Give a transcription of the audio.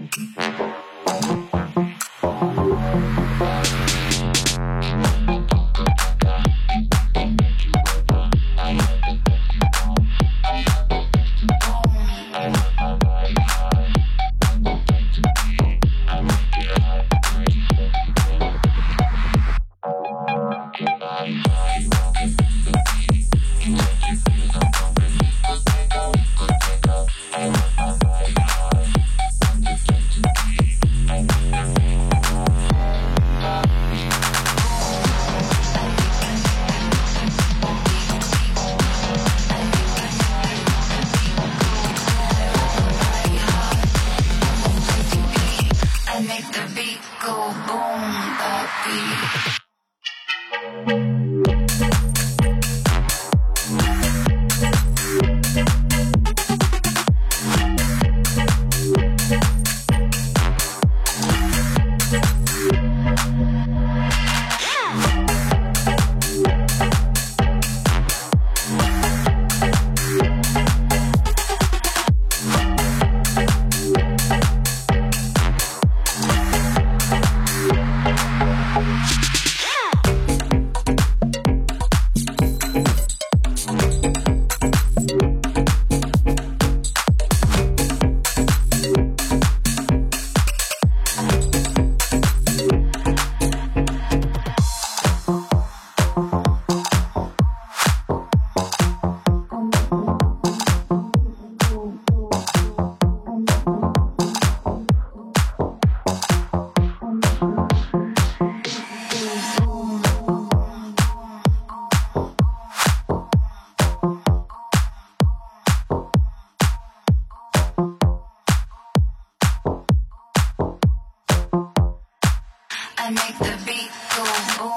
Boom. Música I make the beat go.